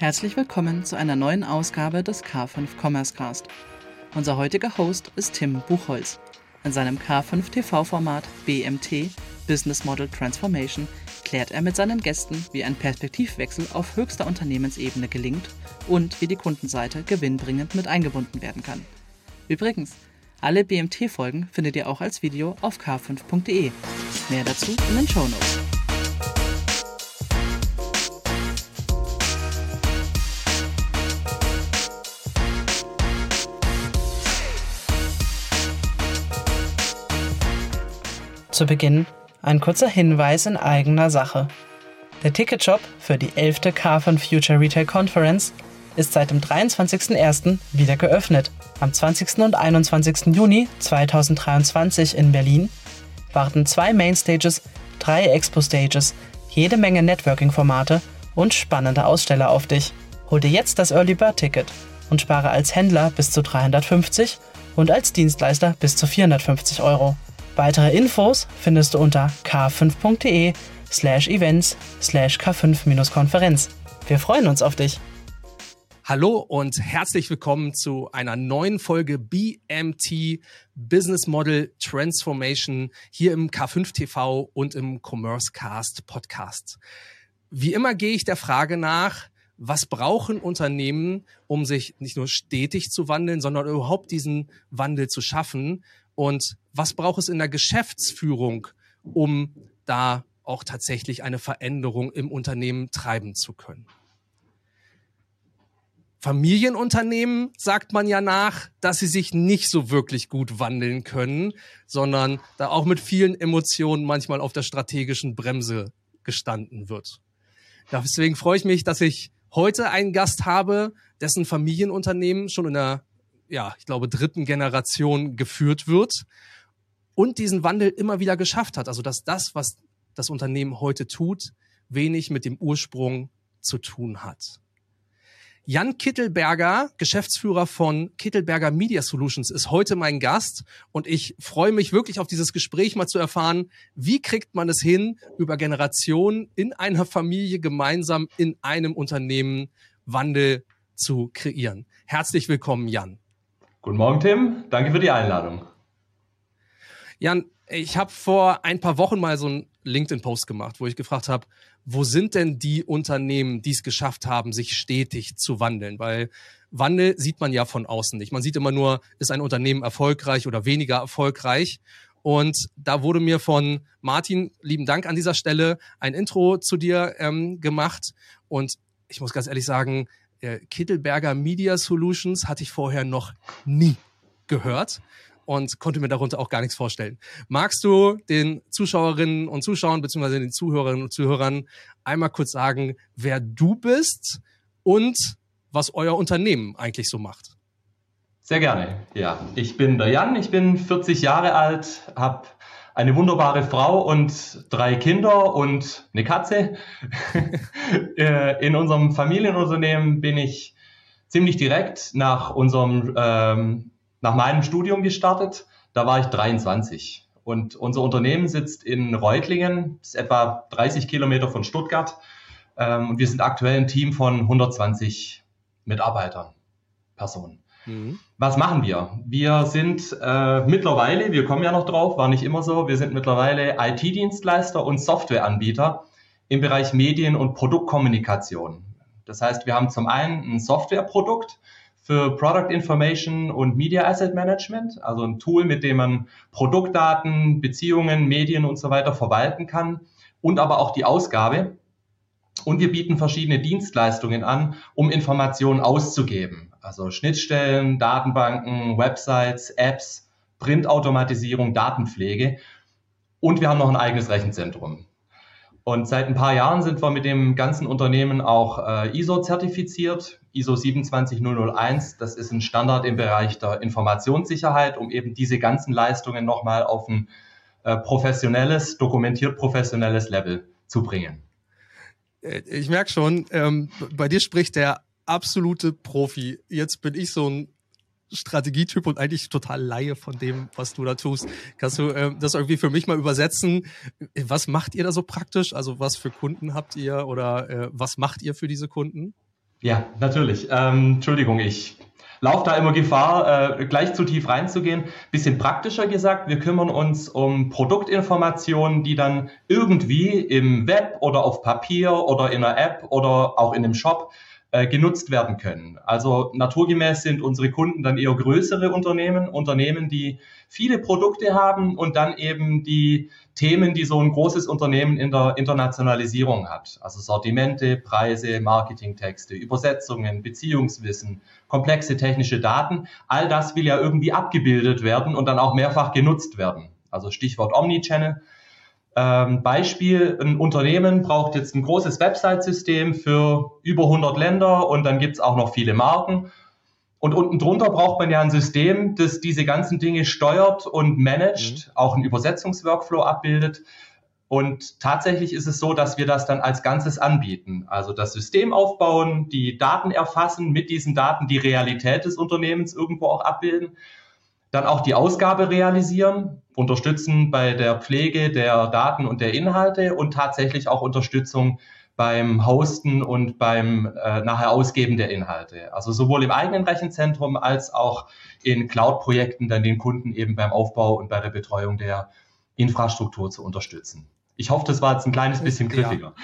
Herzlich willkommen zu einer neuen Ausgabe des K5 Commerce Cast. Unser heutiger Host ist Tim Buchholz. In seinem K5 TV-Format BMT Business Model Transformation klärt er mit seinen Gästen, wie ein Perspektivwechsel auf höchster Unternehmensebene gelingt und wie die Kundenseite gewinnbringend mit eingebunden werden kann. Übrigens, alle BMT-Folgen findet ihr auch als Video auf k5.de. Mehr dazu in den Show Notes. Zu Beginn ein kurzer Hinweis in eigener Sache. Der Ticketshop für die 11. K5 Future Retail Conference ist seit dem 23.01. wieder geöffnet. Am 20. und 21. Juni 2023 in Berlin warten zwei Mainstages, drei Expo-Stages, jede Menge Networking-Formate und spannende Aussteller auf dich. Hol dir jetzt das Early Bird Ticket und spare als Händler bis zu 350 und als Dienstleister bis zu 450 Euro. Weitere Infos findest du unter k5.de slash events slash k5-konferenz. Wir freuen uns auf dich. Hallo und herzlich willkommen zu einer neuen Folge BMT Business Model Transformation hier im K5 TV und im Commerce Cast Podcast. Wie immer gehe ich der Frage nach, was brauchen Unternehmen, um sich nicht nur stetig zu wandeln, sondern überhaupt diesen Wandel zu schaffen? Und was braucht es in der Geschäftsführung, um da auch tatsächlich eine Veränderung im Unternehmen treiben zu können? Familienunternehmen sagt man ja nach, dass sie sich nicht so wirklich gut wandeln können, sondern da auch mit vielen Emotionen manchmal auf der strategischen Bremse gestanden wird. Deswegen freue ich mich, dass ich heute einen Gast habe, dessen Familienunternehmen schon in der ja, ich glaube, dritten Generation geführt wird und diesen Wandel immer wieder geschafft hat. Also, dass das, was das Unternehmen heute tut, wenig mit dem Ursprung zu tun hat. Jan Kittelberger, Geschäftsführer von Kittelberger Media Solutions, ist heute mein Gast und ich freue mich wirklich auf dieses Gespräch mal zu erfahren, wie kriegt man es hin, über Generationen in einer Familie gemeinsam in einem Unternehmen Wandel zu kreieren. Herzlich willkommen, Jan. Guten Morgen, Tim. Danke für die Einladung. Jan, ich habe vor ein paar Wochen mal so einen LinkedIn-Post gemacht, wo ich gefragt habe, wo sind denn die Unternehmen, die es geschafft haben, sich stetig zu wandeln? Weil Wandel sieht man ja von außen nicht. Man sieht immer nur, ist ein Unternehmen erfolgreich oder weniger erfolgreich. Und da wurde mir von Martin, lieben Dank an dieser Stelle, ein Intro zu dir ähm, gemacht. Und ich muss ganz ehrlich sagen, äh, Kittelberger Media Solutions hatte ich vorher noch nie gehört und konnte mir darunter auch gar nichts vorstellen. Magst du den Zuschauerinnen und Zuschauern beziehungsweise den Zuhörerinnen und Zuhörern einmal kurz sagen, wer du bist und was euer Unternehmen eigentlich so macht? Sehr gerne. Ja, ich bin der Jan, ich bin 40 Jahre alt, habe eine wunderbare Frau und drei Kinder und eine Katze. Äh, in unserem Familienunternehmen bin ich ziemlich direkt nach unserem, ähm, nach meinem Studium gestartet. Da war ich 23. Und unser Unternehmen sitzt in Reutlingen, ist etwa 30 Kilometer von Stuttgart. Ähm, und wir sind aktuell ein Team von 120 Mitarbeitern, Personen. Mhm. Was machen wir? Wir sind äh, mittlerweile, wir kommen ja noch drauf, war nicht immer so, wir sind mittlerweile IT-Dienstleister und Softwareanbieter im Bereich Medien- und Produktkommunikation. Das heißt, wir haben zum einen ein Softwareprodukt für Product Information und Media Asset Management, also ein Tool, mit dem man Produktdaten, Beziehungen, Medien und so weiter verwalten kann und aber auch die Ausgabe. Und wir bieten verschiedene Dienstleistungen an, um Informationen auszugeben. Also Schnittstellen, Datenbanken, Websites, Apps, Printautomatisierung, Datenpflege. Und wir haben noch ein eigenes Rechenzentrum. Und seit ein paar Jahren sind wir mit dem ganzen Unternehmen auch äh, ISO-zertifiziert, ISO 27001. Das ist ein Standard im Bereich der Informationssicherheit, um eben diese ganzen Leistungen nochmal auf ein äh, professionelles, dokumentiert professionelles Level zu bringen. Äh, ich merke schon, ähm, bei dir spricht der absolute Profi. Jetzt bin ich so ein Strategietyp und eigentlich total Laie von dem, was du da tust. Kannst du äh, das irgendwie für mich mal übersetzen? Was macht ihr da so praktisch? Also was für Kunden habt ihr oder äh, was macht ihr für diese Kunden? Ja, natürlich. Ähm, Entschuldigung, ich laufe da immer Gefahr, äh, gleich zu tief reinzugehen. Bisschen praktischer gesagt, wir kümmern uns um Produktinformationen, die dann irgendwie im Web oder auf Papier oder in einer App oder auch in einem Shop äh, genutzt werden können. Also naturgemäß sind unsere Kunden dann eher größere Unternehmen, Unternehmen, die viele Produkte haben und dann eben die Themen, die so ein großes Unternehmen in der Internationalisierung hat. Also Sortimente, Preise, Marketingtexte, Übersetzungen, Beziehungswissen, komplexe technische Daten. All das will ja irgendwie abgebildet werden und dann auch mehrfach genutzt werden. Also Stichwort Omnichannel. Ähm, Beispiel, ein Unternehmen braucht jetzt ein großes Website-System für über 100 Länder und dann gibt es auch noch viele Marken. Und unten drunter braucht man ja ein System, das diese ganzen Dinge steuert und managt, mhm. auch einen Übersetzungsworkflow abbildet. Und tatsächlich ist es so, dass wir das dann als Ganzes anbieten. Also das System aufbauen, die Daten erfassen, mit diesen Daten die Realität des Unternehmens irgendwo auch abbilden dann auch die Ausgabe realisieren, unterstützen bei der Pflege der Daten und der Inhalte und tatsächlich auch Unterstützung beim Hosten und beim äh, nachher Ausgeben der Inhalte. Also sowohl im eigenen Rechenzentrum als auch in Cloud-Projekten dann den Kunden eben beim Aufbau und bei der Betreuung der Infrastruktur zu unterstützen. Ich hoffe, das war jetzt ein kleines bisschen griffiger.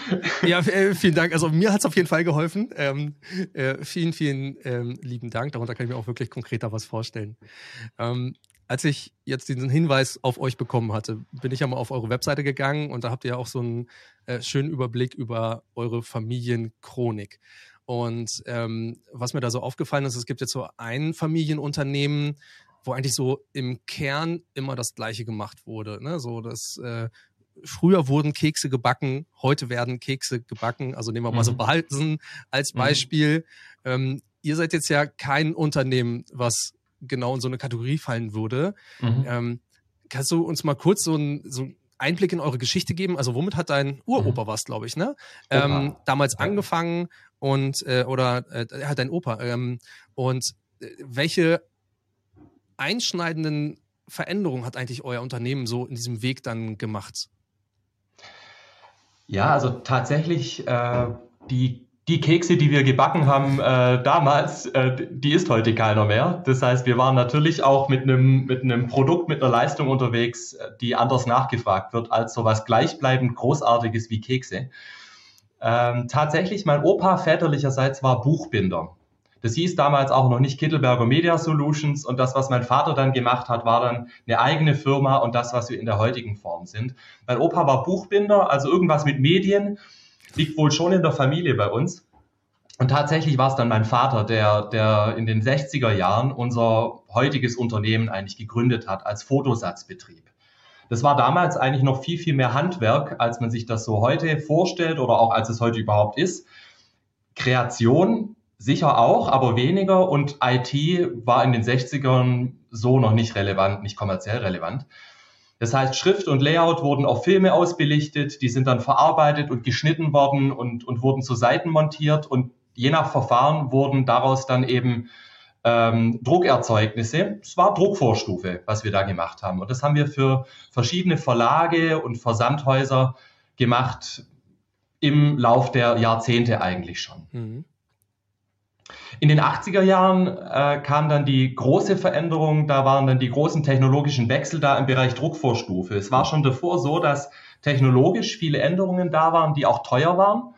Ja, ja äh, vielen Dank. Also mir hat es auf jeden Fall geholfen. Ähm, äh, vielen, vielen ähm, lieben Dank. Darunter kann ich mir auch wirklich konkreter was vorstellen. Ähm, als ich jetzt diesen Hinweis auf euch bekommen hatte, bin ich ja mal auf eure Webseite gegangen und da habt ihr ja auch so einen äh, schönen Überblick über eure Familienchronik. Und ähm, was mir da so aufgefallen ist, es gibt jetzt so ein Familienunternehmen, wo eigentlich so im Kern immer das Gleiche gemacht wurde. Ne? So das äh, früher wurden Kekse gebacken, heute werden Kekse gebacken. Also nehmen wir mal mhm. so Behalten als mhm. Beispiel. Mhm. Ähm, ihr seid jetzt ja kein Unternehmen, was genau in so eine Kategorie fallen würde. Mhm. Ähm, kannst du uns mal kurz so ein, so Einblick in eure Geschichte geben? Also womit hat dein Uropa mhm. was, glaube ich, ne? Ähm, damals angefangen und äh, oder äh, hat dein Opa ähm, und äh, welche einschneidenden Veränderungen hat eigentlich euer Unternehmen so in diesem Weg dann gemacht? Ja, also tatsächlich äh, die, die Kekse, die wir gebacken haben äh, damals, äh, die ist heute keiner mehr. Das heißt, wir waren natürlich auch mit einem mit einem Produkt, mit einer Leistung unterwegs, die anders nachgefragt wird als sowas gleichbleibend Großartiges wie Kekse. Ähm, tatsächlich, mein Opa väterlicherseits war Buchbinder. Das hieß damals auch noch nicht Kittelberger Media Solutions und das, was mein Vater dann gemacht hat, war dann eine eigene Firma und das, was wir in der heutigen Form sind. Mein Opa war Buchbinder, also irgendwas mit Medien, liegt wohl schon in der Familie bei uns. Und tatsächlich war es dann mein Vater, der, der in den 60er Jahren unser heutiges Unternehmen eigentlich gegründet hat als Fotosatzbetrieb. Das war damals eigentlich noch viel, viel mehr Handwerk, als man sich das so heute vorstellt oder auch als es heute überhaupt ist. Kreation Sicher auch, aber weniger und IT war in den 60ern so noch nicht relevant, nicht kommerziell relevant. Das heißt, Schrift und Layout wurden auf Filme ausbelichtet, die sind dann verarbeitet und geschnitten worden und, und wurden zu Seiten montiert und je nach Verfahren wurden daraus dann eben ähm, Druckerzeugnisse. Es war Druckvorstufe, was wir da gemacht haben. Und das haben wir für verschiedene Verlage und Versandhäuser gemacht im Lauf der Jahrzehnte eigentlich schon. Mhm. In den 80er Jahren äh, kam dann die große Veränderung, da waren dann die großen technologischen Wechsel da im Bereich Druckvorstufe. Es war schon davor so, dass technologisch viele Änderungen da waren, die auch teuer waren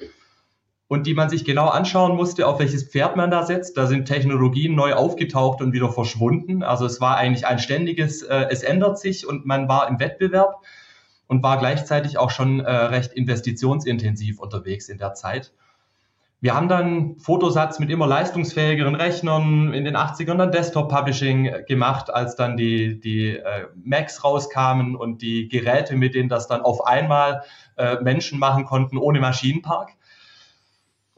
und die man sich genau anschauen musste, auf welches Pferd man da setzt. Da sind Technologien neu aufgetaucht und wieder verschwunden. Also es war eigentlich ein ständiges, äh, es ändert sich und man war im Wettbewerb und war gleichzeitig auch schon äh, recht investitionsintensiv unterwegs in der Zeit. Wir haben dann Fotosatz mit immer leistungsfähigeren Rechnern in den 80ern dann Desktop-Publishing gemacht, als dann die, die äh, Macs rauskamen und die Geräte, mit denen das dann auf einmal äh, Menschen machen konnten ohne Maschinenpark.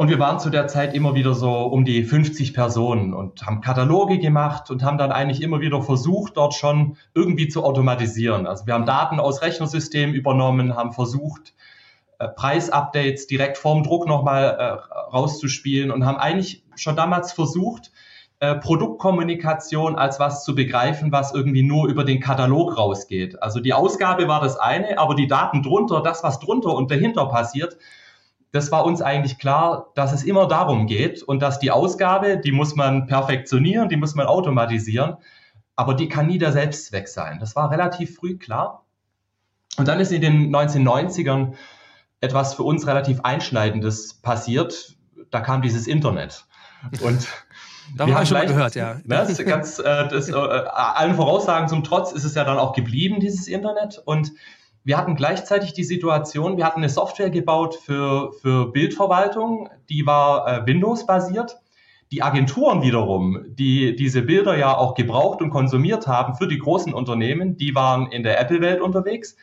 Und wir waren zu der Zeit immer wieder so um die 50 Personen und haben Kataloge gemacht und haben dann eigentlich immer wieder versucht, dort schon irgendwie zu automatisieren. Also wir haben Daten aus Rechnersystemen übernommen, haben versucht, Preisupdates direkt vorm Druck nochmal äh, rauszuspielen und haben eigentlich schon damals versucht, äh, Produktkommunikation als was zu begreifen, was irgendwie nur über den Katalog rausgeht. Also die Ausgabe war das eine, aber die Daten drunter, das, was drunter und dahinter passiert, das war uns eigentlich klar, dass es immer darum geht und dass die Ausgabe, die muss man perfektionieren, die muss man automatisieren, aber die kann nie der Selbstzweck sein. Das war relativ früh klar. Und dann ist in den 1990ern etwas für uns relativ Einschneidendes passiert. Da kam dieses Internet. Und da habe ich schon mal gehört, ja. Ne, ganz, äh, das, äh, allen Voraussagen zum Trotz ist es ja dann auch geblieben, dieses Internet. Und wir hatten gleichzeitig die Situation, wir hatten eine Software gebaut für, für Bildverwaltung, die war äh, Windows-basiert. Die Agenturen wiederum, die diese Bilder ja auch gebraucht und konsumiert haben für die großen Unternehmen, die waren in der Apple-Welt unterwegs.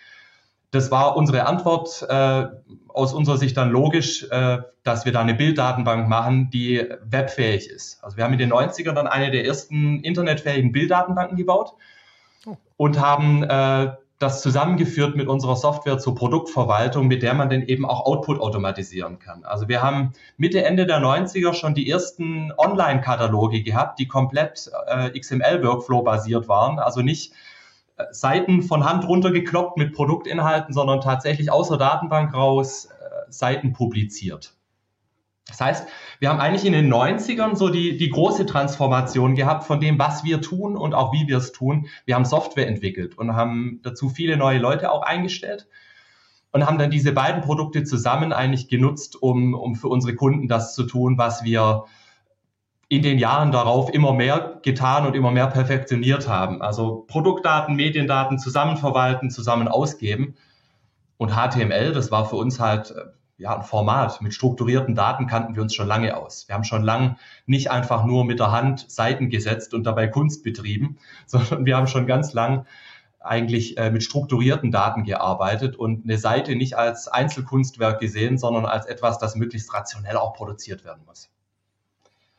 Das war unsere Antwort äh, aus unserer Sicht dann logisch, äh, dass wir da eine Bilddatenbank machen, die webfähig ist. Also wir haben in den 90ern dann eine der ersten internetfähigen Bilddatenbanken gebaut oh. und haben äh, das zusammengeführt mit unserer Software zur Produktverwaltung, mit der man dann eben auch Output automatisieren kann. Also wir haben Mitte, Ende der 90er schon die ersten Online-Kataloge gehabt, die komplett äh, XML-Workflow basiert waren. Also nicht Seiten von Hand runtergekloppt mit Produktinhalten, sondern tatsächlich aus der Datenbank raus äh, Seiten publiziert. Das heißt, wir haben eigentlich in den 90ern so die, die große Transformation gehabt von dem, was wir tun und auch wie wir es tun. Wir haben Software entwickelt und haben dazu viele neue Leute auch eingestellt und haben dann diese beiden Produkte zusammen eigentlich genutzt, um, um für unsere Kunden das zu tun, was wir in den Jahren darauf immer mehr getan und immer mehr perfektioniert haben. Also Produktdaten, Mediendaten zusammen verwalten, zusammen ausgeben. Und HTML, das war für uns halt äh, ja, ein Format. Mit strukturierten Daten kannten wir uns schon lange aus. Wir haben schon lange nicht einfach nur mit der Hand Seiten gesetzt und dabei Kunst betrieben, sondern wir haben schon ganz lang eigentlich äh, mit strukturierten Daten gearbeitet und eine Seite nicht als Einzelkunstwerk gesehen, sondern als etwas, das möglichst rationell auch produziert werden muss.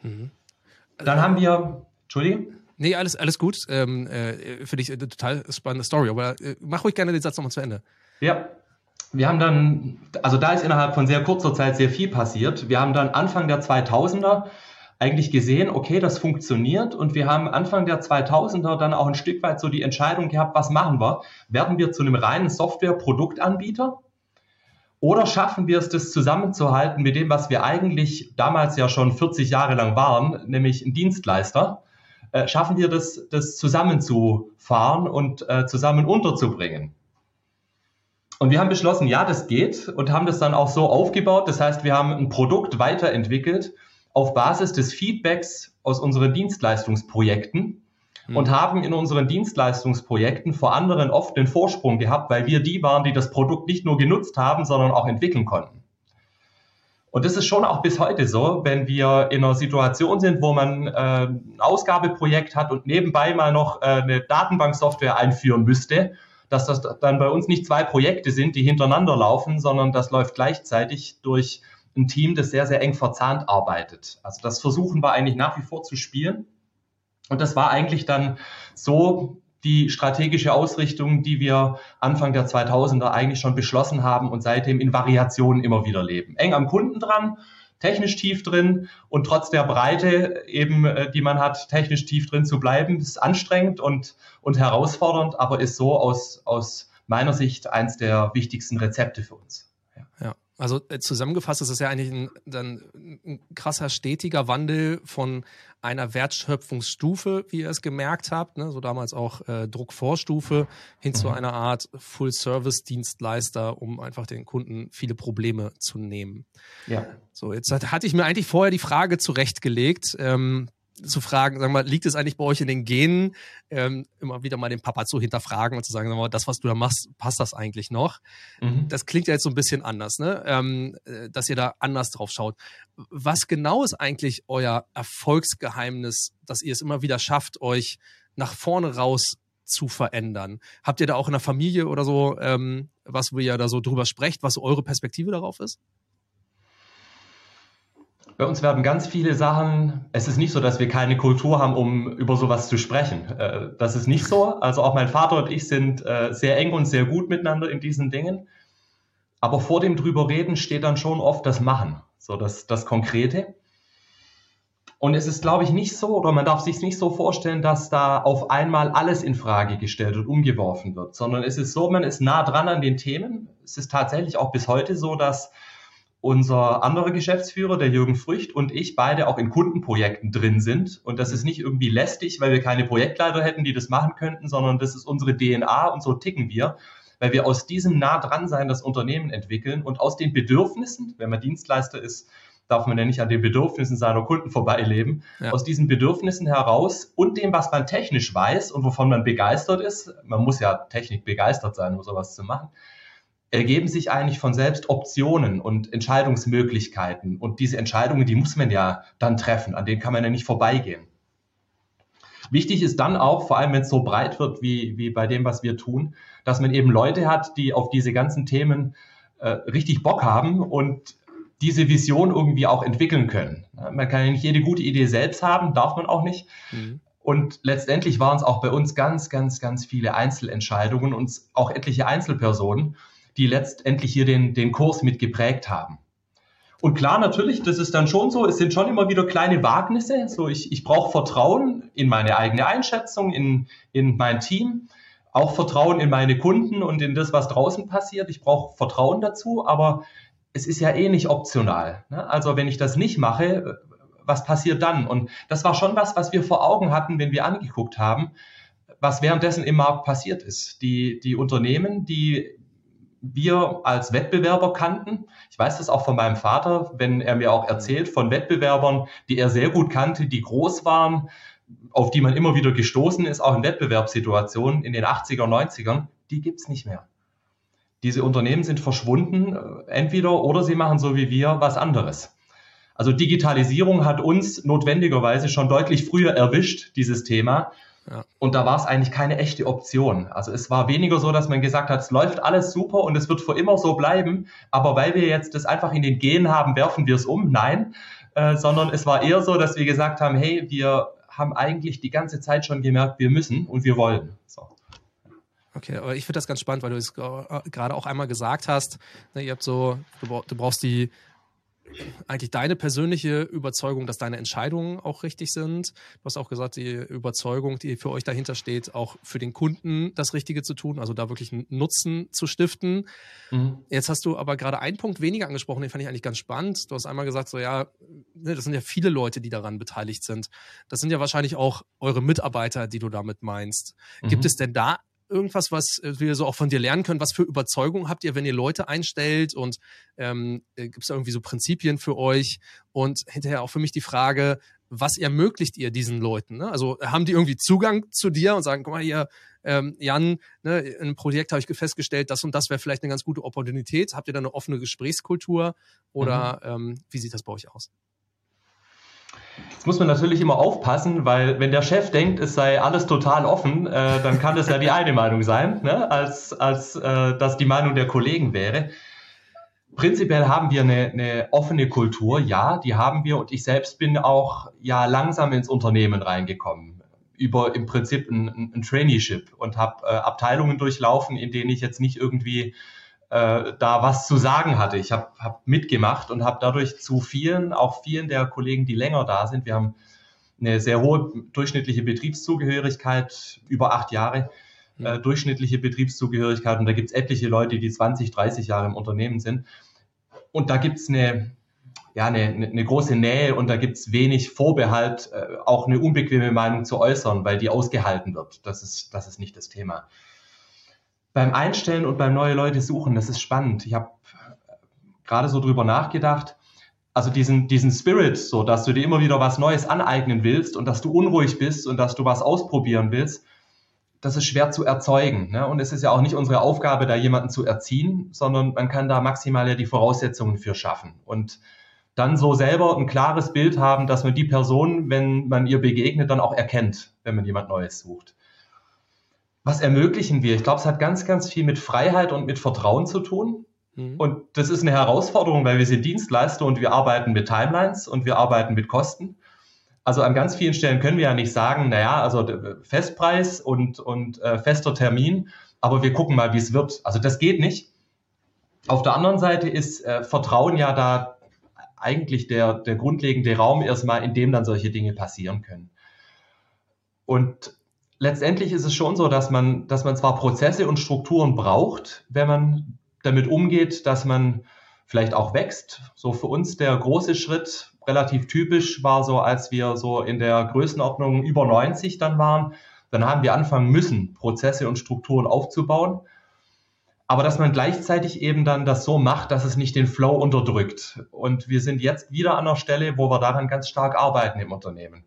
Mhm. Dann haben wir, Entschuldigung? Nee, alles, alles gut. Ähm, äh, Finde ich eine total spannende Story, aber äh, mach ruhig gerne den Satz nochmal zu Ende. Ja, wir haben dann, also da ist innerhalb von sehr kurzer Zeit sehr viel passiert. Wir haben dann Anfang der 2000er eigentlich gesehen, okay, das funktioniert und wir haben Anfang der 2000er dann auch ein Stück weit so die Entscheidung gehabt, was machen wir? Werden wir zu einem reinen Software-Produktanbieter oder schaffen wir es, das zusammenzuhalten mit dem, was wir eigentlich damals ja schon 40 Jahre lang waren, nämlich ein Dienstleister? Äh, schaffen wir das, das zusammenzufahren und äh, zusammen unterzubringen? Und wir haben beschlossen, ja, das geht und haben das dann auch so aufgebaut. Das heißt, wir haben ein Produkt weiterentwickelt auf Basis des Feedbacks aus unseren Dienstleistungsprojekten mhm. und haben in unseren Dienstleistungsprojekten vor anderen oft den Vorsprung gehabt, weil wir die waren, die das Produkt nicht nur genutzt haben, sondern auch entwickeln konnten. Und das ist schon auch bis heute so, wenn wir in einer Situation sind, wo man äh, ein Ausgabeprojekt hat und nebenbei mal noch äh, eine Datenbanksoftware einführen müsste dass das dann bei uns nicht zwei Projekte sind, die hintereinander laufen, sondern das läuft gleichzeitig durch ein Team, das sehr, sehr eng verzahnt arbeitet. Also das versuchen wir eigentlich nach wie vor zu spielen. Und das war eigentlich dann so die strategische Ausrichtung, die wir Anfang der 2000er eigentlich schon beschlossen haben und seitdem in Variationen immer wieder leben. Eng am Kunden dran, technisch tief drin und trotz der Breite eben, äh, die man hat, technisch tief drin zu bleiben, ist anstrengend und, und herausfordernd, aber ist so aus, aus meiner Sicht eins der wichtigsten Rezepte für uns. Also äh, zusammengefasst ist es ja eigentlich ein, dann ein krasser stetiger Wandel von einer Wertschöpfungsstufe, wie ihr es gemerkt habt, ne, so damals auch äh, Druckvorstufe, hin mhm. zu einer Art Full-Service-Dienstleister, um einfach den Kunden viele Probleme zu nehmen. Ja. So, jetzt hatte ich mir eigentlich vorher die Frage zurechtgelegt, ähm, zu fragen, sagen wir, liegt es eigentlich bei euch in den Genen, ähm, immer wieder mal den Papa zu hinterfragen und zu sagen, sagen wir, das, was du da machst, passt das eigentlich noch? Mhm. Das klingt ja jetzt so ein bisschen anders, ne? Ähm, äh, dass ihr da anders drauf schaut. Was genau ist eigentlich euer Erfolgsgeheimnis, dass ihr es immer wieder schafft, euch nach vorne raus zu verändern? Habt ihr da auch in der Familie oder so ähm, was, wo ihr da so drüber sprecht, was eure Perspektive darauf ist? Bei uns werden ganz viele Sachen, es ist nicht so, dass wir keine Kultur haben, um über sowas zu sprechen. Äh, das ist nicht so. Also auch mein Vater und ich sind äh, sehr eng und sehr gut miteinander in diesen Dingen. Aber vor dem drüber reden steht dann schon oft das Machen, so das, das Konkrete. Und es ist, glaube ich, nicht so, oder man darf sich nicht so vorstellen, dass da auf einmal alles in Frage gestellt und umgeworfen wird, sondern es ist so, man ist nah dran an den Themen. Es ist tatsächlich auch bis heute so, dass unser anderer Geschäftsführer, der Jürgen Frücht und ich beide auch in Kundenprojekten drin sind. Und das ist nicht irgendwie lästig, weil wir keine Projektleiter hätten, die das machen könnten, sondern das ist unsere DNA und so ticken wir, weil wir aus diesem nah dran sein das Unternehmen entwickeln und aus den Bedürfnissen, wenn man Dienstleister ist, darf man ja nicht an den Bedürfnissen seiner Kunden vorbeileben. Ja. Aus diesen Bedürfnissen heraus und dem, was man technisch weiß und wovon man begeistert ist, man muss ja Technik begeistert sein, um sowas zu machen, ergeben sich eigentlich von selbst Optionen und Entscheidungsmöglichkeiten. Und diese Entscheidungen, die muss man ja dann treffen, an denen kann man ja nicht vorbeigehen. Wichtig ist dann auch, vor allem wenn es so breit wird wie, wie bei dem, was wir tun, dass man eben Leute hat, die auf diese ganzen Themen äh, richtig Bock haben und diese Vision irgendwie auch entwickeln können. Man kann ja nicht jede gute Idee selbst haben, darf man auch nicht. Mhm. Und letztendlich waren es auch bei uns ganz, ganz, ganz viele Einzelentscheidungen und auch etliche Einzelpersonen, die letztendlich hier den, den Kurs mit geprägt haben. Und klar, natürlich, das ist dann schon so, es sind schon immer wieder kleine Wagnisse. So, ich, ich brauche Vertrauen in meine eigene Einschätzung, in, in mein Team, auch Vertrauen in meine Kunden und in das, was draußen passiert. Ich brauche Vertrauen dazu, aber es ist ja eh nicht optional. Ne? Also wenn ich das nicht mache, was passiert dann? Und das war schon was, was wir vor Augen hatten, wenn wir angeguckt haben, was währenddessen im Markt passiert ist. Die, die Unternehmen, die wir als Wettbewerber kannten. Ich weiß das auch von meinem Vater, wenn er mir auch erzählt von Wettbewerbern, die er sehr gut kannte, die groß waren, auf die man immer wieder gestoßen ist, auch in Wettbewerbssituationen in den 80er, 90ern, die gibt's nicht mehr. Diese Unternehmen sind verschwunden, äh, entweder oder sie machen so wie wir was anderes. Also Digitalisierung hat uns notwendigerweise schon deutlich früher erwischt, dieses Thema. Ja. Und da war es eigentlich keine echte Option. Also es war weniger so, dass man gesagt hat, es läuft alles super und es wird für immer so bleiben. Aber weil wir jetzt das einfach in den Gen haben, werfen wir es um. Nein, äh, sondern es war eher so, dass wir gesagt haben, hey, wir haben eigentlich die ganze Zeit schon gemerkt, wir müssen und wir wollen. So. Okay, aber ich finde das ganz spannend, weil du es gerade auch einmal gesagt hast. Ne, ihr habt so, du brauchst die eigentlich deine persönliche Überzeugung, dass deine Entscheidungen auch richtig sind. Du hast auch gesagt, die Überzeugung, die für euch dahinter steht, auch für den Kunden das Richtige zu tun, also da wirklich einen Nutzen zu stiften. Mhm. Jetzt hast du aber gerade einen Punkt weniger angesprochen, den fand ich eigentlich ganz spannend. Du hast einmal gesagt, so ja, ne, das sind ja viele Leute, die daran beteiligt sind. Das sind ja wahrscheinlich auch eure Mitarbeiter, die du damit meinst. Mhm. Gibt es denn da irgendwas, was äh, wir so auch von dir lernen können? Was für Überzeugung habt ihr, wenn ihr Leute einstellt? Und ähm, äh, gibt es da irgendwie so Prinzipien für euch? Und hinterher auch für mich die Frage, was ermöglicht ihr diesen Leuten? Ne? Also haben die irgendwie Zugang zu dir und sagen, guck mal hier, ähm, Jan, ne, in einem Projekt habe ich festgestellt, das und das wäre vielleicht eine ganz gute Opportunität. Habt ihr da eine offene Gesprächskultur oder mhm. ähm, wie sieht das bei euch aus? Jetzt muss man natürlich immer aufpassen, weil wenn der Chef denkt, es sei alles total offen, äh, dann kann das ja die eine Meinung sein, ne? als, als äh, dass die Meinung der Kollegen wäre. Prinzipiell haben wir eine, eine offene Kultur, ja, die haben wir und ich selbst bin auch ja langsam ins Unternehmen reingekommen über im Prinzip ein, ein Traineeship und habe äh, Abteilungen durchlaufen, in denen ich jetzt nicht irgendwie äh, da was zu sagen hatte. Ich habe hab mitgemacht und habe dadurch zu vielen, auch vielen der Kollegen, die länger da sind, wir haben eine sehr hohe durchschnittliche Betriebszugehörigkeit, über acht Jahre äh, durchschnittliche Betriebszugehörigkeit und da gibt es etliche Leute, die 20, 30 Jahre im Unternehmen sind. Und da gibt es eine, ja, eine, eine große Nähe und da gibt es wenig Vorbehalt, äh, auch eine unbequeme Meinung zu äußern, weil die ausgehalten wird. Das ist, das ist nicht das Thema beim Einstellen und beim neue Leute suchen, das ist spannend. Ich habe gerade so drüber nachgedacht. Also diesen, diesen Spirit, so dass du dir immer wieder was Neues aneignen willst und dass du unruhig bist und dass du was ausprobieren willst, das ist schwer zu erzeugen. Ne? Und es ist ja auch nicht unsere Aufgabe, da jemanden zu erziehen, sondern man kann da maximal ja die Voraussetzungen für schaffen. Und dann so selber ein klares Bild haben, dass man die Person, wenn man ihr begegnet, dann auch erkennt, wenn man jemand Neues sucht was ermöglichen wir? Ich glaube, es hat ganz, ganz viel mit Freiheit und mit Vertrauen zu tun. Mhm. Und das ist eine Herausforderung, weil wir sind Dienstleister und wir arbeiten mit Timelines und wir arbeiten mit Kosten. Also an ganz vielen Stellen können wir ja nicht sagen, naja, also Festpreis und, und äh, fester Termin, aber wir gucken mal, wie es wird. Also das geht nicht. Auf der anderen Seite ist äh, Vertrauen ja da eigentlich der, der grundlegende Raum erstmal, in dem dann solche Dinge passieren können. Und letztendlich ist es schon so, dass man, dass man zwar Prozesse und Strukturen braucht, wenn man damit umgeht, dass man vielleicht auch wächst. So für uns der große Schritt, relativ typisch, war so, als wir so in der Größenordnung über 90 dann waren, dann haben wir anfangen müssen, Prozesse und Strukturen aufzubauen. Aber dass man gleichzeitig eben dann das so macht, dass es nicht den Flow unterdrückt. Und wir sind jetzt wieder an der Stelle, wo wir daran ganz stark arbeiten im Unternehmen.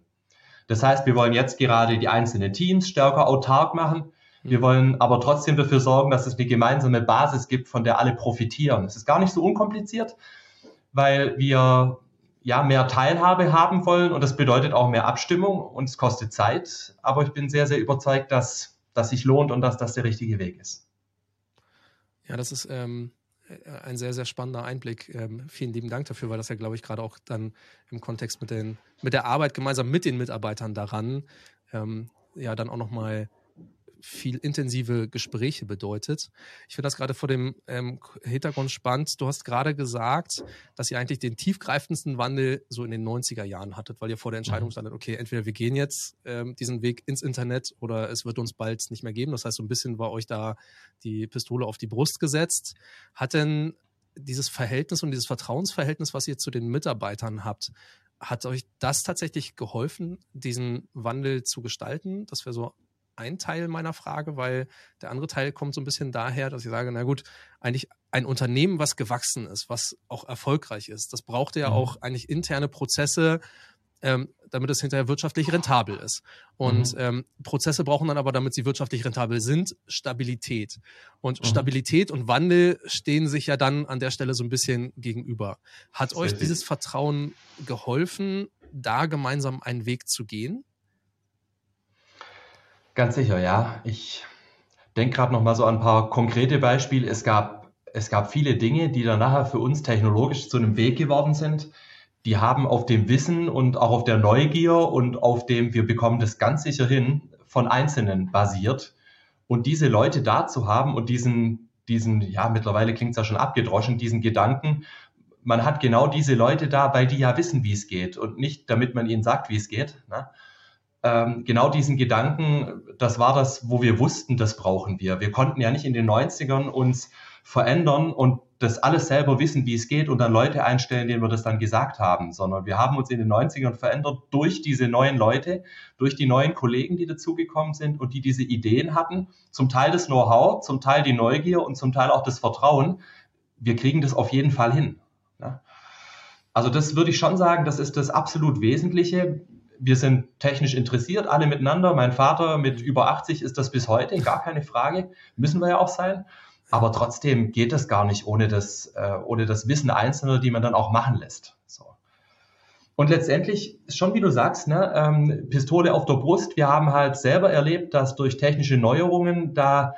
Das heißt, wir wollen jetzt gerade die einzelnen Teams stärker autark machen. Wir wollen aber trotzdem dafür sorgen, dass es eine gemeinsame Basis gibt, von der alle profitieren. Es ist gar nicht so unkompliziert, weil wir ja mehr Teilhabe haben wollen und das bedeutet auch mehr Abstimmung und es kostet Zeit. Aber ich bin sehr, sehr überzeugt, dass das sich lohnt und dass das der richtige Weg ist. Ja, das ist ähm, ein sehr, sehr spannender Einblick. Ähm, vielen lieben Dank dafür, weil das ja, glaube ich, gerade auch dann im Kontext mit, den, mit der Arbeit gemeinsam mit den Mitarbeitern daran ähm, ja dann auch nochmal viel intensive Gespräche bedeutet. Ich finde das gerade vor dem ähm, Hintergrund spannend. Du hast gerade gesagt, dass ihr eigentlich den tiefgreifendsten Wandel so in den 90er Jahren hattet, weil ihr vor der Entscheidung mhm. standet, okay, entweder wir gehen jetzt ähm, diesen Weg ins Internet oder es wird uns bald nicht mehr geben. Das heißt, so ein bisschen war euch da die Pistole auf die Brust gesetzt. Hat denn dieses Verhältnis und dieses Vertrauensverhältnis, was ihr zu den Mitarbeitern habt, hat euch das tatsächlich geholfen, diesen Wandel zu gestalten? Das wäre so ein Teil meiner Frage, weil der andere Teil kommt so ein bisschen daher, dass ich sage, na gut, eigentlich ein Unternehmen, was gewachsen ist, was auch erfolgreich ist, das braucht ja mhm. auch eigentlich interne Prozesse, ähm, damit es hinterher wirtschaftlich rentabel ist. Und mhm. ähm, Prozesse brauchen dann aber, damit sie wirtschaftlich rentabel sind, Stabilität. Und mhm. Stabilität und Wandel stehen sich ja dann an der Stelle so ein bisschen gegenüber. Hat euch dieses Vertrauen geholfen, da gemeinsam einen Weg zu gehen? Ganz sicher, ja. Ich denke gerade noch mal so an ein paar konkrete Beispiele. Es gab, es gab viele Dinge, die dann nachher für uns technologisch zu einem Weg geworden sind. Die haben auf dem Wissen und auch auf der Neugier und auf dem wir bekommen das ganz sicher hin von Einzelnen basiert. Und diese Leute da zu haben und diesen, diesen, ja, mittlerweile klingt es ja schon abgedroschen, diesen Gedanken, man hat genau diese Leute da, weil die ja wissen, wie es geht und nicht, damit man ihnen sagt, wie es geht. Ne? Ähm, genau diesen Gedanken, das war das, wo wir wussten, das brauchen wir. Wir konnten ja nicht in den 90ern uns verändern und das alles selber wissen, wie es geht und dann Leute einstellen, denen wir das dann gesagt haben, sondern wir haben uns in den 90ern verändert durch diese neuen Leute, durch die neuen Kollegen, die dazugekommen sind und die diese Ideen hatten, zum Teil das Know-how, zum Teil die Neugier und zum Teil auch das Vertrauen. Wir kriegen das auf jeden Fall hin. Ja? Also das würde ich schon sagen, das ist das absolut Wesentliche wir sind technisch interessiert, alle miteinander. Mein Vater mit über 80 ist das bis heute, gar keine Frage. Müssen wir ja auch sein. Aber trotzdem geht es gar nicht ohne das, äh, ohne das Wissen Einzelner, die man dann auch machen lässt. So. Und letztendlich, schon wie du sagst, ne, ähm, Pistole auf der Brust. Wir haben halt selber erlebt, dass durch technische Neuerungen da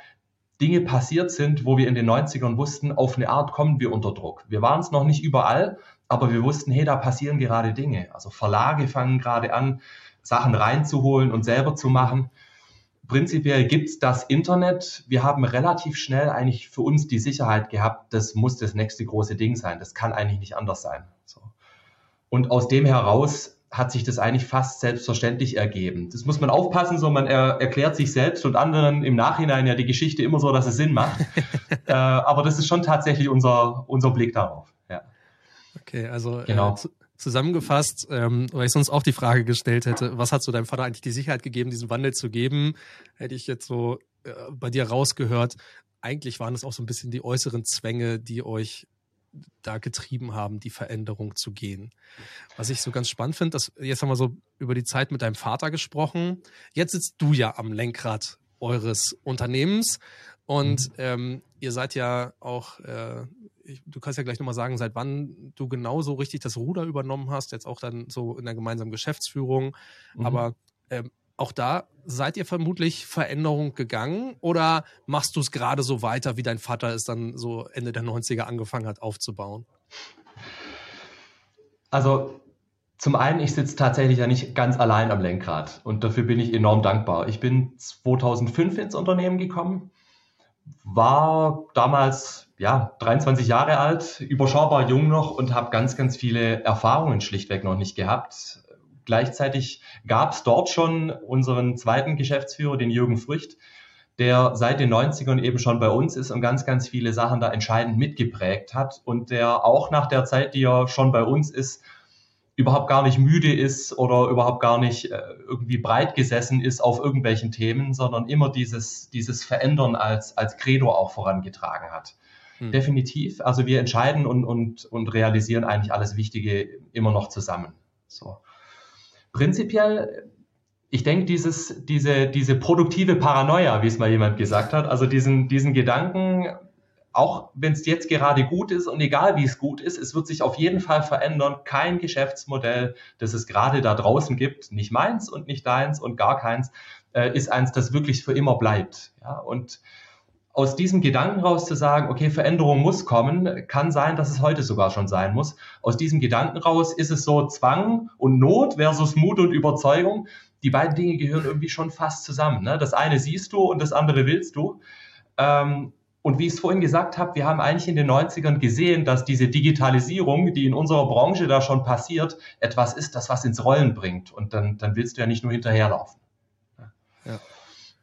Dinge passiert sind, wo wir in den 90ern wussten, auf eine Art kommen wir unter Druck. Wir waren es noch nicht überall, aber wir wussten, hey, da passieren gerade Dinge. Also Verlage fangen gerade an, Sachen reinzuholen und selber zu machen. Prinzipiell gibt es das Internet. Wir haben relativ schnell eigentlich für uns die Sicherheit gehabt, das muss das nächste große Ding sein. Das kann eigentlich nicht anders sein. So. Und aus dem heraus hat sich das eigentlich fast selbstverständlich ergeben. Das muss man aufpassen, so man er, erklärt sich selbst und anderen im Nachhinein ja die Geschichte immer so, dass es Sinn macht. äh, aber das ist schon tatsächlich unser, unser Blick darauf. Okay, also äh, genau. Äh, zusammengefasst, ähm, weil ich sonst auch die Frage gestellt hätte, was hat so deinem Vater eigentlich die Sicherheit gegeben, diesen Wandel zu geben, hätte ich jetzt so äh, bei dir rausgehört. Eigentlich waren es auch so ein bisschen die äußeren Zwänge, die euch da getrieben haben, die Veränderung zu gehen. Was ich so ganz spannend finde, dass jetzt haben wir so über die Zeit mit deinem Vater gesprochen. Jetzt sitzt du ja am Lenkrad eures Unternehmens und mhm. ähm, ihr seid ja auch äh, ich, du kannst ja gleich nochmal sagen, seit wann du genau so richtig das Ruder übernommen hast, jetzt auch dann so in der gemeinsamen Geschäftsführung. Mhm. Aber ähm, auch da seid ihr vermutlich Veränderung gegangen oder machst du es gerade so weiter, wie dein Vater es dann so Ende der 90er angefangen hat aufzubauen? Also zum einen, ich sitze tatsächlich ja nicht ganz allein am Lenkrad und dafür bin ich enorm dankbar. Ich bin 2005 ins Unternehmen gekommen, war damals ja, 23 Jahre alt, überschaubar jung noch und habe ganz, ganz viele Erfahrungen schlichtweg noch nicht gehabt. Gleichzeitig gab es dort schon unseren zweiten Geschäftsführer, den Jürgen Frücht, der seit den 90ern eben schon bei uns ist und ganz, ganz viele Sachen da entscheidend mitgeprägt hat und der auch nach der Zeit, die er schon bei uns ist, überhaupt gar nicht müde ist oder überhaupt gar nicht äh, irgendwie breit gesessen ist auf irgendwelchen Themen, sondern immer dieses, dieses Verändern als, als Credo auch vorangetragen hat. Hm. Definitiv. Also wir entscheiden und, und, und realisieren eigentlich alles Wichtige immer noch zusammen. So. Prinzipiell, ich denke, dieses, diese, diese produktive Paranoia, wie es mal jemand gesagt hat, also diesen, diesen Gedanken, auch wenn es jetzt gerade gut ist und egal wie es gut ist, es wird sich auf jeden Fall verändern. Kein Geschäftsmodell, das es gerade da draußen gibt, nicht meins und nicht deins und gar keins, äh, ist eins, das wirklich für immer bleibt. Ja, und aus diesem Gedanken raus zu sagen, okay, Veränderung muss kommen, kann sein, dass es heute sogar schon sein muss. Aus diesem Gedanken raus ist es so Zwang und Not versus Mut und Überzeugung. Die beiden Dinge gehören irgendwie schon fast zusammen. Ne? Das eine siehst du und das andere willst du. Ähm, und wie ich es vorhin gesagt habe, wir haben eigentlich in den 90ern gesehen, dass diese Digitalisierung, die in unserer Branche da schon passiert, etwas ist, das was ins Rollen bringt. Und dann, dann willst du ja nicht nur hinterherlaufen. Ja.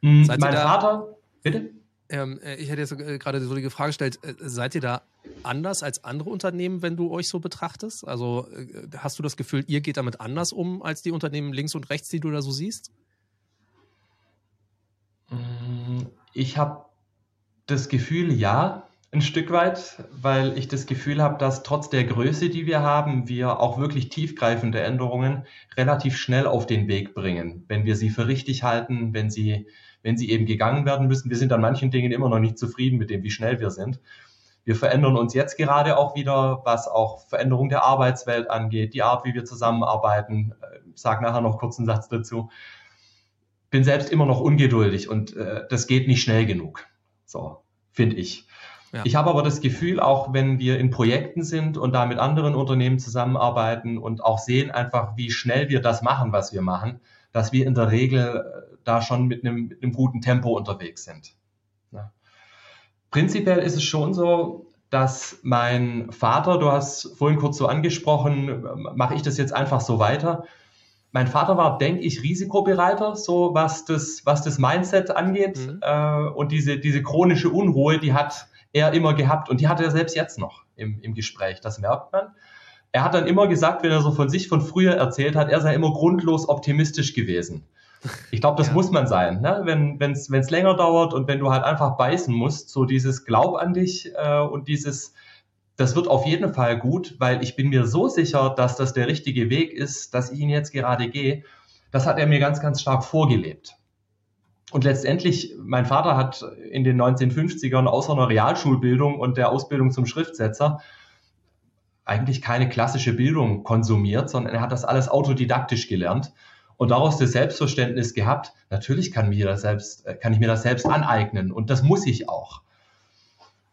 Hm, mein Vater, bitte? Ähm, äh, ich hätte jetzt äh, gerade so die Frage gestellt, äh, seid ihr da anders als andere Unternehmen, wenn du euch so betrachtest? Also hast du das Gefühl, ihr geht damit anders um als die Unternehmen links und rechts, die du da so siehst? Hm, ich habe das Gefühl, ja, ein Stück weit, weil ich das Gefühl habe, dass trotz der Größe, die wir haben, wir auch wirklich tiefgreifende Änderungen relativ schnell auf den Weg bringen, wenn wir sie für richtig halten, wenn sie, wenn sie eben gegangen werden müssen. Wir sind an manchen Dingen immer noch nicht zufrieden mit dem, wie schnell wir sind. Wir verändern uns jetzt gerade auch wieder, was auch Veränderung der Arbeitswelt angeht, die Art, wie wir zusammenarbeiten. Ich sage nachher noch kurz einen Satz dazu. Bin selbst immer noch ungeduldig und äh, das geht nicht schnell genug. So, finde ich. Ja. Ich habe aber das Gefühl, auch wenn wir in Projekten sind und da mit anderen Unternehmen zusammenarbeiten und auch sehen einfach, wie schnell wir das machen, was wir machen, dass wir in der Regel äh, da schon mit einem, mit einem guten Tempo unterwegs sind. Ja. Prinzipiell ist es schon so, dass mein Vater, du hast vorhin kurz so angesprochen, mache ich das jetzt einfach so weiter, mein Vater war, denke ich, risikobereiter, so was das, was das Mindset angeht. Mhm. Äh, und diese, diese chronische Unruhe, die hat er immer gehabt und die hat er selbst jetzt noch im, im Gespräch. Das merkt man. Er hat dann immer gesagt, wenn er so von sich von früher erzählt hat, er sei immer grundlos optimistisch gewesen. Ich glaube, das ja. muss man sein, ne? wenn es länger dauert und wenn du halt einfach beißen musst, so dieses Glaub an dich äh, und dieses das wird auf jeden Fall gut, weil ich bin mir so sicher, dass das der richtige Weg ist, dass ich ihn jetzt gerade gehe. Das hat er mir ganz, ganz stark vorgelebt. Und letztendlich, mein Vater hat in den 1950ern außer einer Realschulbildung und der Ausbildung zum Schriftsetzer eigentlich keine klassische Bildung konsumiert, sondern er hat das alles autodidaktisch gelernt und daraus das Selbstverständnis gehabt, natürlich kann, mir das selbst, kann ich mir das selbst aneignen und das muss ich auch.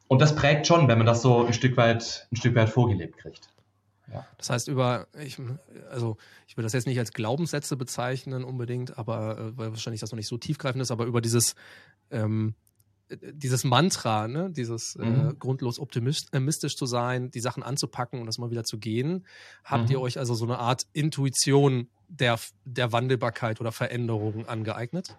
Und das prägt schon, wenn man das so ein Stück weit, ein Stück weit vorgelebt kriegt. Ja. Das heißt, über, ich, also ich will das jetzt nicht als Glaubenssätze bezeichnen unbedingt, aber äh, weil wahrscheinlich das noch nicht so tiefgreifend ist, aber über dieses, ähm, dieses Mantra, ne, dieses äh, mhm. äh, grundlos optimistisch zu sein, die Sachen anzupacken und das mal wieder zu gehen, habt mhm. ihr euch also so eine Art Intuition der, der Wandelbarkeit oder Veränderung angeeignet?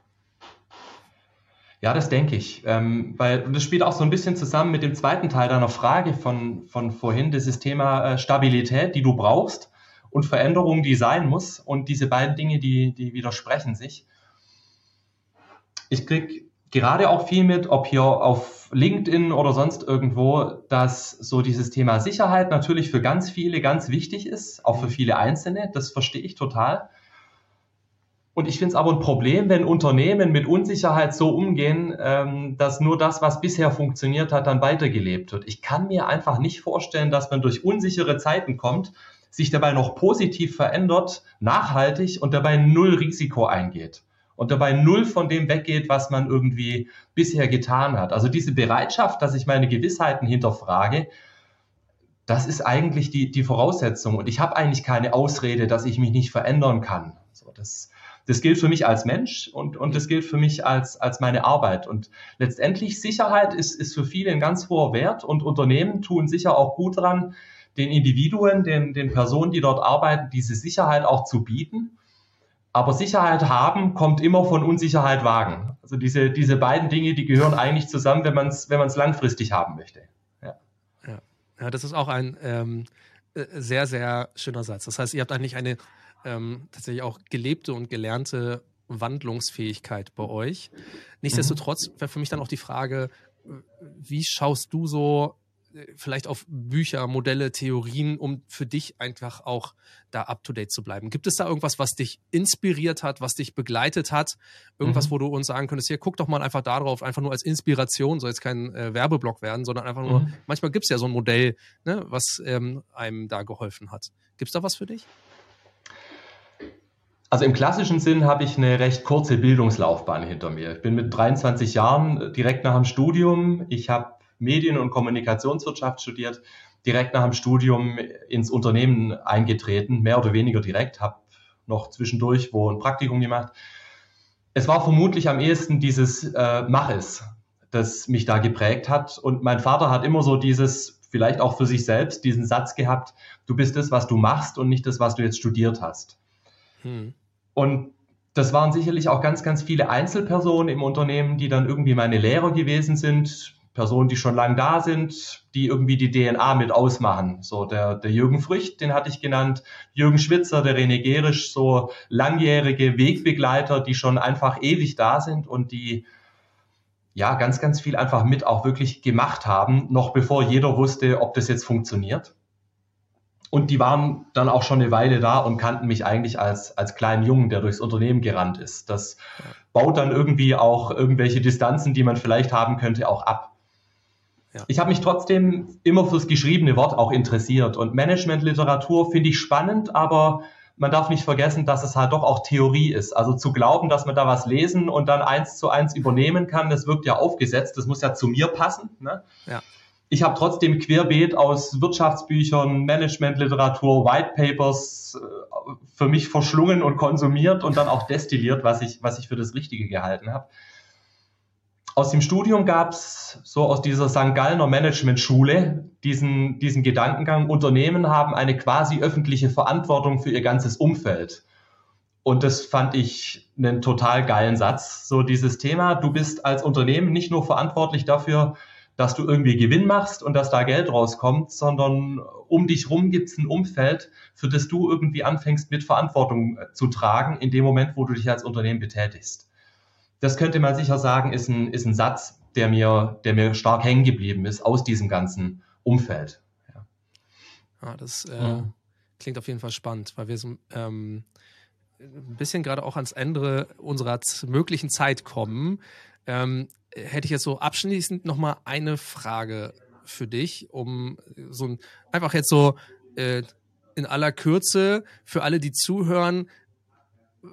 Ja, das denke ich. Ähm, weil das spielt auch so ein bisschen zusammen mit dem zweiten Teil deiner Frage von, von vorhin, dieses Thema äh, Stabilität, die du brauchst und Veränderung, die sein muss. Und diese beiden Dinge, die, die widersprechen sich. Ich krieg gerade auch viel mit, ob hier auf LinkedIn oder sonst irgendwo, dass so dieses Thema Sicherheit natürlich für ganz viele ganz wichtig ist, auch für viele Einzelne. Das verstehe ich total. Und ich finde es aber ein Problem, wenn Unternehmen mit Unsicherheit so umgehen, ähm, dass nur das, was bisher funktioniert hat, dann weitergelebt wird. Ich kann mir einfach nicht vorstellen, dass man durch unsichere Zeiten kommt, sich dabei noch positiv verändert, nachhaltig und dabei null Risiko eingeht und dabei null von dem weggeht, was man irgendwie bisher getan hat. Also diese Bereitschaft, dass ich meine Gewissheiten hinterfrage, das ist eigentlich die, die Voraussetzung. Und ich habe eigentlich keine Ausrede, dass ich mich nicht verändern kann. So, das, das gilt für mich als Mensch und, und das gilt für mich als, als meine Arbeit. Und letztendlich Sicherheit ist, ist für viele ein ganz hoher Wert und Unternehmen tun sicher auch gut dran, den Individuen, den, den Personen, die dort arbeiten, diese Sicherheit auch zu bieten. Aber Sicherheit haben kommt immer von Unsicherheit wagen. Also diese, diese beiden Dinge, die gehören eigentlich zusammen, wenn man es wenn man's langfristig haben möchte. Ja. ja. Ja, das ist auch ein ähm, äh, sehr, sehr schöner Satz. Das heißt, ihr habt eigentlich eine ähm, tatsächlich auch gelebte und gelernte Wandlungsfähigkeit bei euch. Nichtsdestotrotz wäre für mich dann auch die Frage, wie schaust du so vielleicht auf Bücher, Modelle, Theorien, um für dich einfach auch da up-to-date zu bleiben? Gibt es da irgendwas, was dich inspiriert hat, was dich begleitet hat? Irgendwas, mhm. wo du uns sagen könntest, hier, guck doch mal einfach darauf, einfach nur als Inspiration, soll jetzt kein äh, Werbeblock werden, sondern einfach nur, mhm. manchmal gibt es ja so ein Modell, ne, was ähm, einem da geholfen hat. Gibt es da was für dich? Also im klassischen Sinn habe ich eine recht kurze Bildungslaufbahn hinter mir. Ich bin mit 23 Jahren direkt nach dem Studium. Ich habe Medien- und Kommunikationswirtschaft studiert, direkt nach dem Studium ins Unternehmen eingetreten, mehr oder weniger direkt, habe noch zwischendurch wo ein Praktikum gemacht. Es war vermutlich am ehesten dieses äh, Mach es, das mich da geprägt hat. Und mein Vater hat immer so dieses, vielleicht auch für sich selbst, diesen Satz gehabt, du bist das, was du machst und nicht das, was du jetzt studiert hast. Hm. Und das waren sicherlich auch ganz, ganz viele Einzelpersonen im Unternehmen, die dann irgendwie meine Lehrer gewesen sind, Personen, die schon lange da sind, die irgendwie die DNA mit ausmachen. So der, der Jürgen Frücht, den hatte ich genannt, Jürgen Schwitzer, der René Gerisch, so langjährige Wegbegleiter, die schon einfach ewig da sind und die ja ganz, ganz viel einfach mit auch wirklich gemacht haben, noch bevor jeder wusste, ob das jetzt funktioniert. Und die waren dann auch schon eine Weile da und kannten mich eigentlich als, als kleinen Jungen, der durchs Unternehmen gerannt ist. Das baut dann irgendwie auch irgendwelche Distanzen, die man vielleicht haben könnte, auch ab. Ja. Ich habe mich trotzdem immer fürs geschriebene Wort auch interessiert. Und Managementliteratur finde ich spannend, aber man darf nicht vergessen, dass es halt doch auch Theorie ist. Also zu glauben, dass man da was lesen und dann eins zu eins übernehmen kann, das wirkt ja aufgesetzt, das muss ja zu mir passen. Ne? Ja ich habe trotzdem querbeet aus Wirtschaftsbüchern, Managementliteratur, White Papers äh, für mich verschlungen und konsumiert und dann auch destilliert, was ich, was ich für das Richtige gehalten habe. Aus dem Studium gab es so aus dieser St. Gallner Management-Schule diesen, diesen Gedankengang, Unternehmen haben eine quasi öffentliche Verantwortung für ihr ganzes Umfeld. Und das fand ich einen total geilen Satz. So dieses Thema, du bist als Unternehmen nicht nur verantwortlich dafür, dass du irgendwie Gewinn machst und dass da Geld rauskommt, sondern um dich rum gibt es ein Umfeld, für das du irgendwie anfängst mit Verantwortung äh, zu tragen in dem Moment, wo du dich als Unternehmen betätigst. Das könnte man sicher sagen, ist ein, ist ein Satz, der mir, der mir stark hängen geblieben ist aus diesem ganzen Umfeld. Ja, ah, das äh, ja. klingt auf jeden Fall spannend, weil wir so ähm, ein bisschen gerade auch ans Ende unserer möglichen Zeit kommen. Ähm, hätte ich jetzt so abschließend nochmal eine Frage für dich, um so ein, einfach jetzt so äh, in aller Kürze für alle, die zuhören,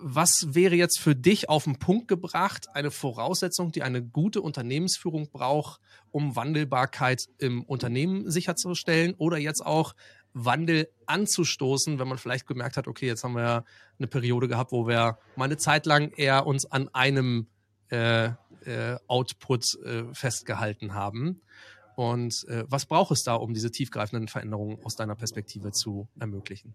was wäre jetzt für dich auf den Punkt gebracht eine Voraussetzung, die eine gute Unternehmensführung braucht, um Wandelbarkeit im Unternehmen sicherzustellen oder jetzt auch Wandel anzustoßen, wenn man vielleicht gemerkt hat, okay, jetzt haben wir eine Periode gehabt, wo wir mal eine Zeit lang eher uns an einem äh, äh, Output äh, festgehalten haben. Und äh, was braucht es da, um diese tiefgreifenden Veränderungen aus deiner Perspektive zu ermöglichen?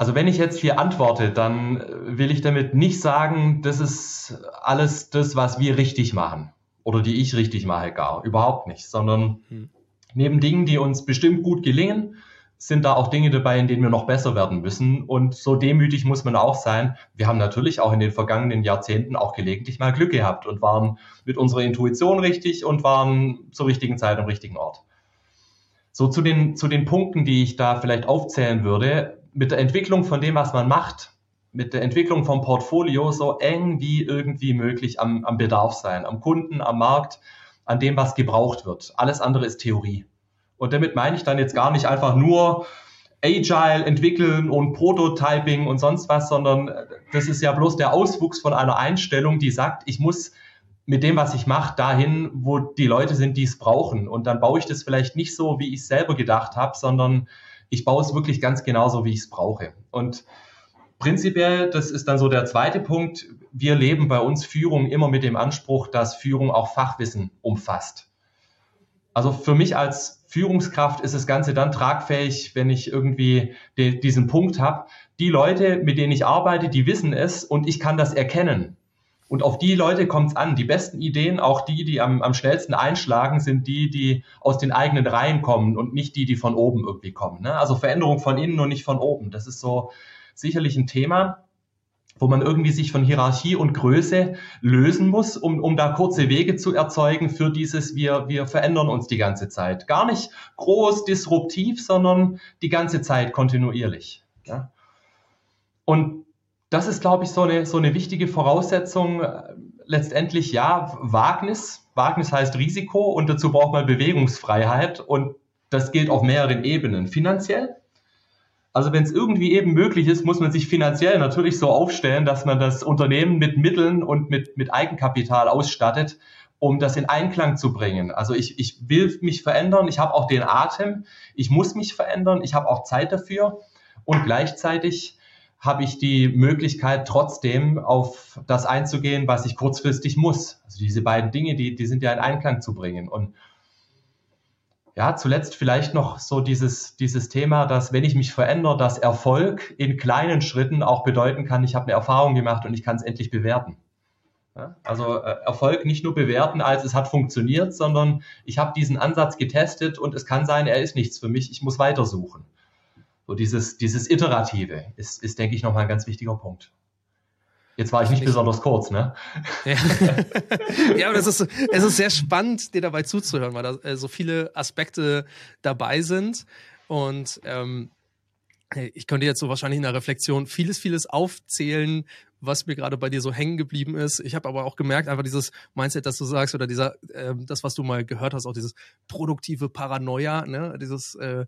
Also wenn ich jetzt hier antworte, dann äh, will ich damit nicht sagen, das ist alles das, was wir richtig machen oder die ich richtig mache, gar überhaupt nicht, sondern hm. neben Dingen, die uns bestimmt gut gelingen, sind da auch Dinge dabei, in denen wir noch besser werden müssen. Und so demütig muss man auch sein. Wir haben natürlich auch in den vergangenen Jahrzehnten auch gelegentlich mal Glück gehabt und waren mit unserer Intuition richtig und waren zur richtigen Zeit am richtigen Ort. So zu den, zu den Punkten, die ich da vielleicht aufzählen würde, mit der Entwicklung von dem, was man macht, mit der Entwicklung vom Portfolio so eng wie irgendwie möglich am, am Bedarf sein, am Kunden, am Markt, an dem, was gebraucht wird. Alles andere ist Theorie. Und damit meine ich dann jetzt gar nicht einfach nur Agile entwickeln und Prototyping und sonst was, sondern das ist ja bloß der Auswuchs von einer Einstellung, die sagt, ich muss mit dem, was ich mache, dahin, wo die Leute sind, die es brauchen. Und dann baue ich das vielleicht nicht so, wie ich es selber gedacht habe, sondern ich baue es wirklich ganz genauso, wie ich es brauche. Und prinzipiell, das ist dann so der zweite Punkt, wir leben bei uns Führung immer mit dem Anspruch, dass Führung auch Fachwissen umfasst. Also für mich als Führungskraft ist das Ganze dann tragfähig, wenn ich irgendwie de, diesen Punkt habe. Die Leute, mit denen ich arbeite, die wissen es und ich kann das erkennen. Und auf die Leute kommt es an. Die besten Ideen, auch die, die am, am schnellsten einschlagen, sind die, die aus den eigenen Reihen kommen und nicht die, die von oben irgendwie kommen. Ne? Also Veränderung von innen und nicht von oben. Das ist so sicherlich ein Thema wo man irgendwie sich von Hierarchie und Größe lösen muss, um, um da kurze Wege zu erzeugen für dieses, wir, wir verändern uns die ganze Zeit. Gar nicht groß, disruptiv, sondern die ganze Zeit kontinuierlich. Ja? Und das ist, glaube ich, so eine, so eine wichtige Voraussetzung. Letztendlich ja, Wagnis. Wagnis heißt Risiko und dazu braucht man Bewegungsfreiheit und das gilt auf mehreren Ebenen. Finanziell. Also wenn es irgendwie eben möglich ist, muss man sich finanziell natürlich so aufstellen, dass man das Unternehmen mit Mitteln und mit, mit Eigenkapital ausstattet, um das in Einklang zu bringen. Also ich, ich will mich verändern, ich habe auch den Atem, ich muss mich verändern, ich habe auch Zeit dafür und gleichzeitig habe ich die Möglichkeit, trotzdem auf das einzugehen, was ich kurzfristig muss. Also diese beiden Dinge, die, die sind ja in Einklang zu bringen. Und ja, zuletzt vielleicht noch so dieses, dieses Thema, dass wenn ich mich verändere, dass Erfolg in kleinen Schritten auch bedeuten kann, ich habe eine Erfahrung gemacht und ich kann es endlich bewerten. Also äh, Erfolg nicht nur bewerten, als es hat funktioniert, sondern ich habe diesen Ansatz getestet und es kann sein, er ist nichts für mich, ich muss weitersuchen. So dieses, dieses Iterative ist, ist, denke ich, nochmal ein ganz wichtiger Punkt. Jetzt war ich nicht besonders kurz, ne? Ja, ja aber das ist, es ist sehr spannend, dir dabei zuzuhören, weil da äh, so viele Aspekte dabei sind. Und ähm, ich könnte jetzt so wahrscheinlich in der Reflexion vieles, vieles aufzählen, was mir gerade bei dir so hängen geblieben ist. Ich habe aber auch gemerkt, einfach dieses Mindset, das du sagst, oder dieser, äh, das, was du mal gehört hast, auch dieses produktive Paranoia, ne, dieses äh,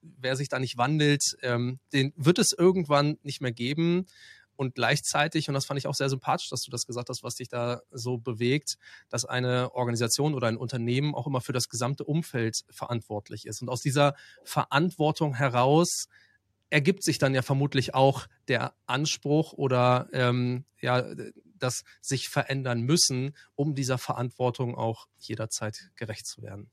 wer sich da nicht wandelt, ähm, den wird es irgendwann nicht mehr geben. Und gleichzeitig, und das fand ich auch sehr sympathisch, dass du das gesagt hast, was dich da so bewegt, dass eine Organisation oder ein Unternehmen auch immer für das gesamte Umfeld verantwortlich ist. Und aus dieser Verantwortung heraus ergibt sich dann ja vermutlich auch der Anspruch oder ähm, ja, das sich verändern müssen, um dieser Verantwortung auch jederzeit gerecht zu werden.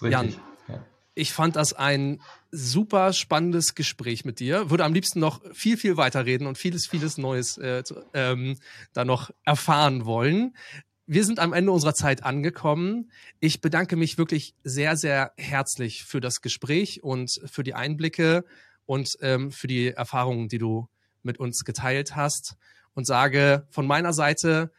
Jan, ja. Ich fand das ein super spannendes Gespräch mit dir. Würde am liebsten noch viel, viel weiter reden und vieles, vieles Neues äh, ähm, da noch erfahren wollen. Wir sind am Ende unserer Zeit angekommen. Ich bedanke mich wirklich sehr, sehr herzlich für das Gespräch und für die Einblicke und ähm, für die Erfahrungen, die du mit uns geteilt hast. Und sage von meiner Seite,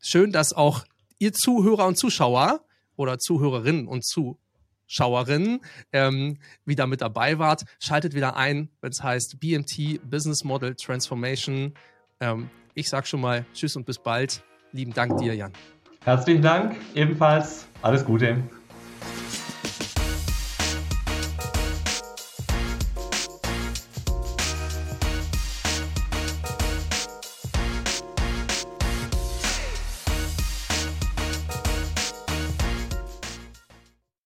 schön, dass auch ihr Zuhörer und Zuschauer oder Zuhörerinnen und Zuschauer Schauerinnen ähm, wieder mit dabei wart. Schaltet wieder ein, wenn es heißt BMT Business Model Transformation. Ähm, ich sag schon mal Tschüss und bis bald. Lieben Dank dir, Jan. Herzlichen Dank, ebenfalls. Alles Gute.